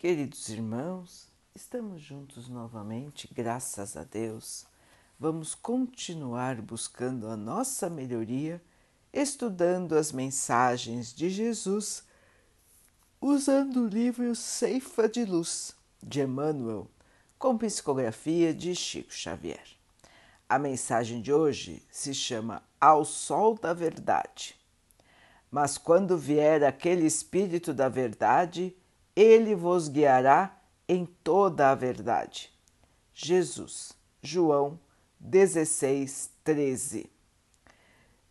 Queridos irmãos, estamos juntos novamente, graças a Deus. Vamos continuar buscando a nossa melhoria, estudando as mensagens de Jesus, usando o livro Ceifa de Luz de Emmanuel, com psicografia de Chico Xavier. A mensagem de hoje se chama Ao Sol da Verdade. Mas quando vier aquele Espírito da Verdade, ele vos guiará em toda a verdade. Jesus, João 16, 13.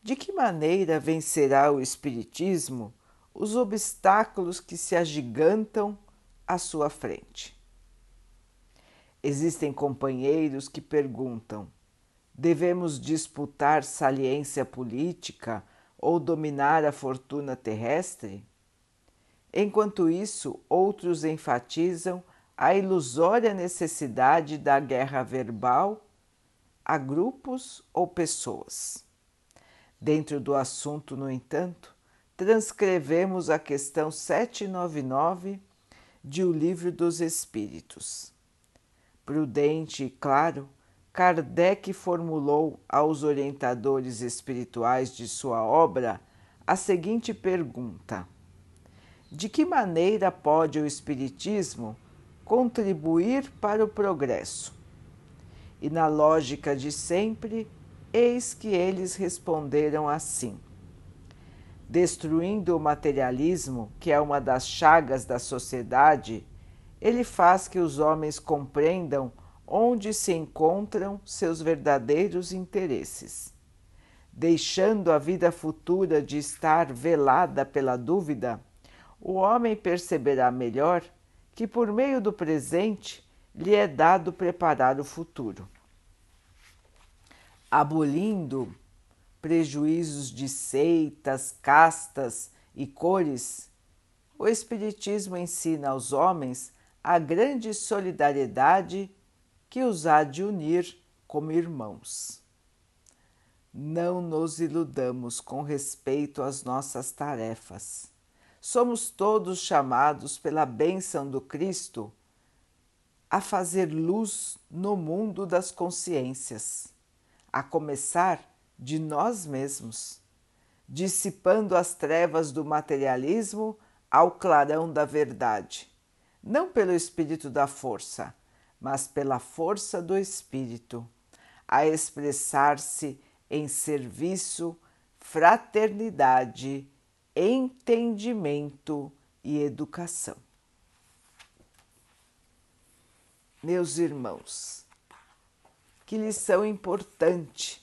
De que maneira vencerá o Espiritismo os obstáculos que se agigantam à sua frente? Existem companheiros que perguntam: devemos disputar saliência política ou dominar a fortuna terrestre? Enquanto isso, outros enfatizam a ilusória necessidade da guerra verbal a grupos ou pessoas. Dentro do assunto, no entanto, transcrevemos a questão 799 de O Livro dos Espíritos. Prudente e claro, Kardec formulou aos orientadores espirituais de sua obra a seguinte pergunta de que maneira pode o Espiritismo contribuir para o progresso? E na lógica de sempre, eis que eles responderam assim: Destruindo o materialismo, que é uma das chagas da sociedade, ele faz que os homens compreendam onde se encontram seus verdadeiros interesses. Deixando a vida futura de estar velada pela dúvida, o homem perceberá melhor que, por meio do presente, lhe é dado preparar o futuro. Abolindo prejuízos de seitas, castas e cores, o Espiritismo ensina aos homens a grande solidariedade que os há de unir como irmãos. Não nos iludamos com respeito às nossas tarefas somos todos chamados pela bênção do Cristo a fazer luz no mundo das consciências, a começar de nós mesmos, dissipando as trevas do materialismo ao clarão da verdade, não pelo espírito da força, mas pela força do espírito, a expressar-se em serviço, fraternidade entendimento e educação. Meus irmãos, que lição importante!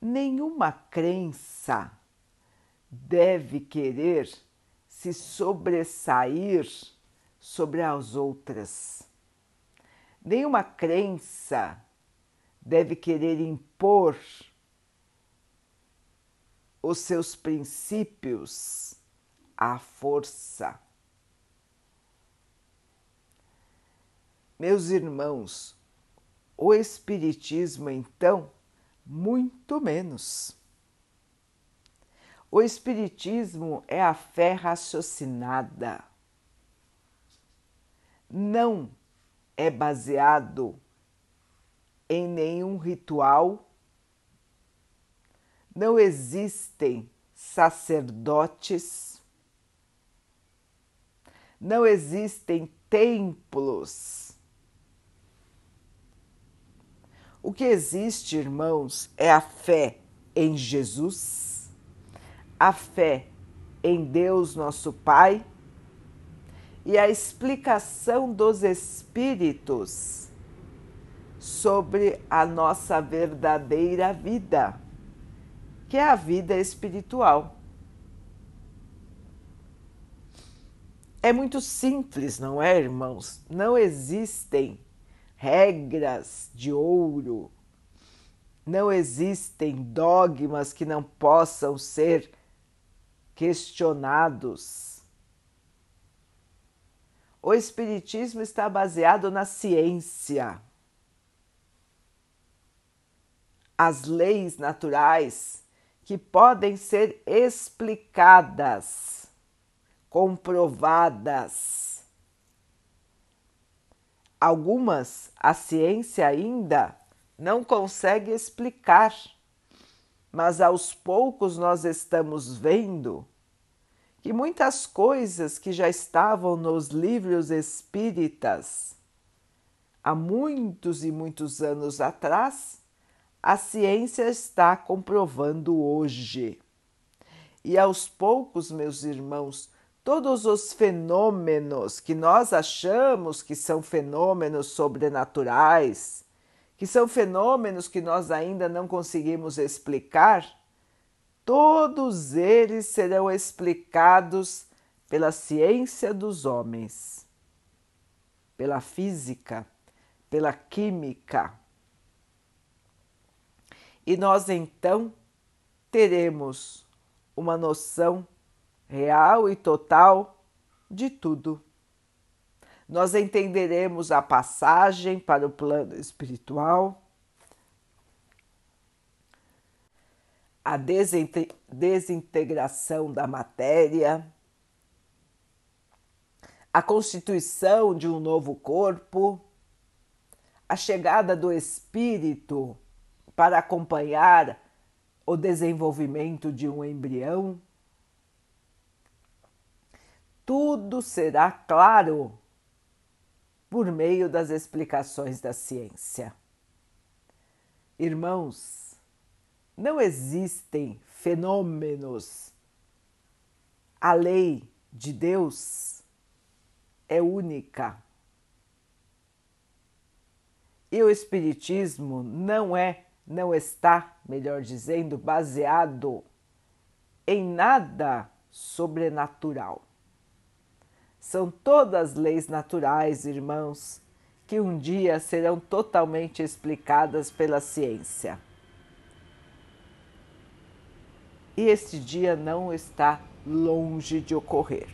Nenhuma crença deve querer se sobressair sobre as outras. Nenhuma crença deve querer impor os seus princípios à força. Meus irmãos, o Espiritismo, então, muito menos. O Espiritismo é a fé raciocinada. Não é baseado em nenhum ritual não existem sacerdotes, não existem templos. O que existe, irmãos, é a fé em Jesus, a fé em Deus nosso Pai e a explicação dos Espíritos sobre a nossa verdadeira vida que é a vida espiritual. É muito simples, não é, irmãos? Não existem regras de ouro, não existem dogmas que não possam ser questionados. O Espiritismo está baseado na ciência. As leis naturais que podem ser explicadas, comprovadas. Algumas a ciência ainda não consegue explicar, mas aos poucos nós estamos vendo que muitas coisas que já estavam nos livros espíritas há muitos e muitos anos atrás, a ciência está comprovando hoje. E aos poucos, meus irmãos, todos os fenômenos que nós achamos que são fenômenos sobrenaturais, que são fenômenos que nós ainda não conseguimos explicar, todos eles serão explicados pela ciência dos homens, pela física, pela química. E nós então teremos uma noção real e total de tudo. Nós entenderemos a passagem para o plano espiritual a desintegração da matéria, a constituição de um novo corpo, a chegada do espírito para acompanhar o desenvolvimento de um embrião. Tudo será claro por meio das explicações da ciência. Irmãos, não existem fenômenos. A lei de Deus é única. E o Espiritismo não é, não está, melhor dizendo, baseado em nada sobrenatural. São todas leis naturais, irmãos, que um dia serão totalmente explicadas pela ciência. e este dia não está longe de ocorrer.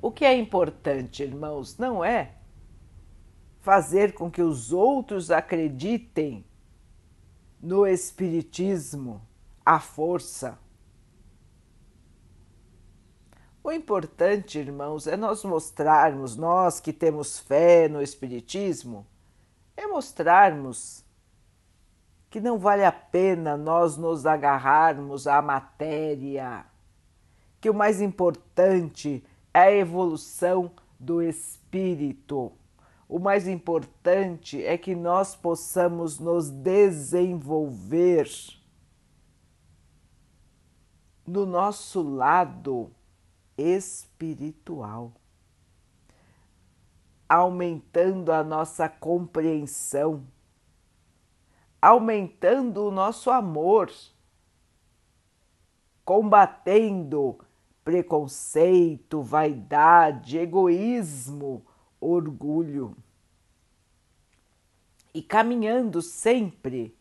O que é importante, irmãos, não é fazer com que os outros acreditem no Espiritismo, à força. O importante, irmãos, é nós mostrarmos, nós que temos fé no Espiritismo, é mostrarmos que não vale a pena nós nos agarrarmos à matéria, que o mais importante é a evolução do espírito. O mais importante é que nós possamos nos desenvolver no nosso lado espiritual, aumentando a nossa compreensão aumentando o nosso amor, combatendo preconceito, vaidade, egoísmo, orgulho e caminhando sempre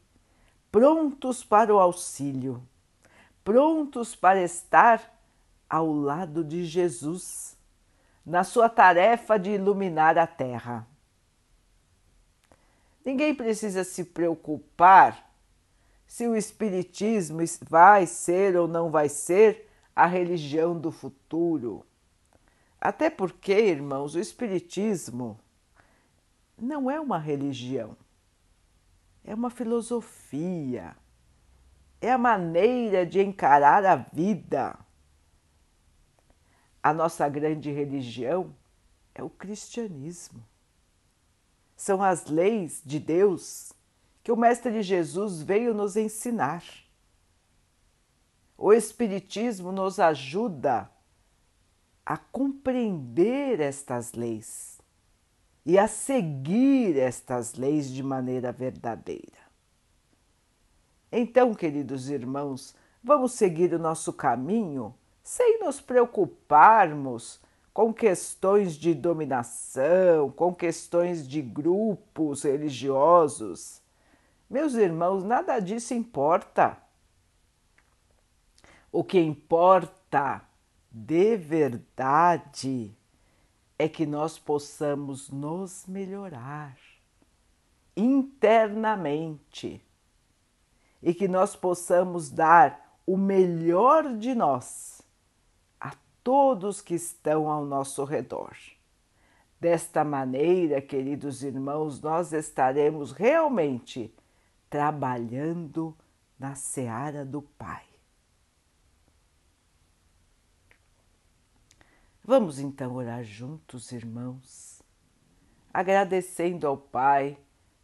prontos para o auxílio, prontos para estar ao lado de Jesus na sua tarefa de iluminar a terra. Ninguém precisa se preocupar se o Espiritismo vai ser ou não vai ser a religião do futuro. Até porque, irmãos, o Espiritismo não é uma religião, é uma filosofia, é a maneira de encarar a vida. A nossa grande religião é o cristianismo são as leis de Deus que o Mestre Jesus veio nos ensinar. O Espiritismo nos ajuda a compreender estas leis e a seguir estas leis de maneira verdadeira. Então, queridos irmãos, vamos seguir o nosso caminho sem nos preocuparmos com questões de dominação, com questões de grupos religiosos. Meus irmãos, nada disso importa. O que importa de verdade é que nós possamos nos melhorar internamente e que nós possamos dar o melhor de nós todos que estão ao nosso redor. Desta maneira, queridos irmãos, nós estaremos realmente trabalhando na seara do Pai. Vamos então orar juntos, irmãos, agradecendo ao Pai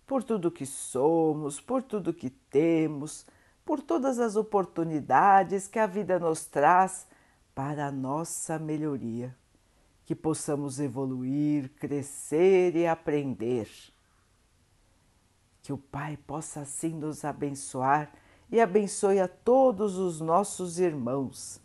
por tudo que somos, por tudo que temos, por todas as oportunidades que a vida nos traz para a nossa melhoria, que possamos evoluir, crescer e aprender. Que o Pai possa assim nos abençoar e abençoe a todos os nossos irmãos.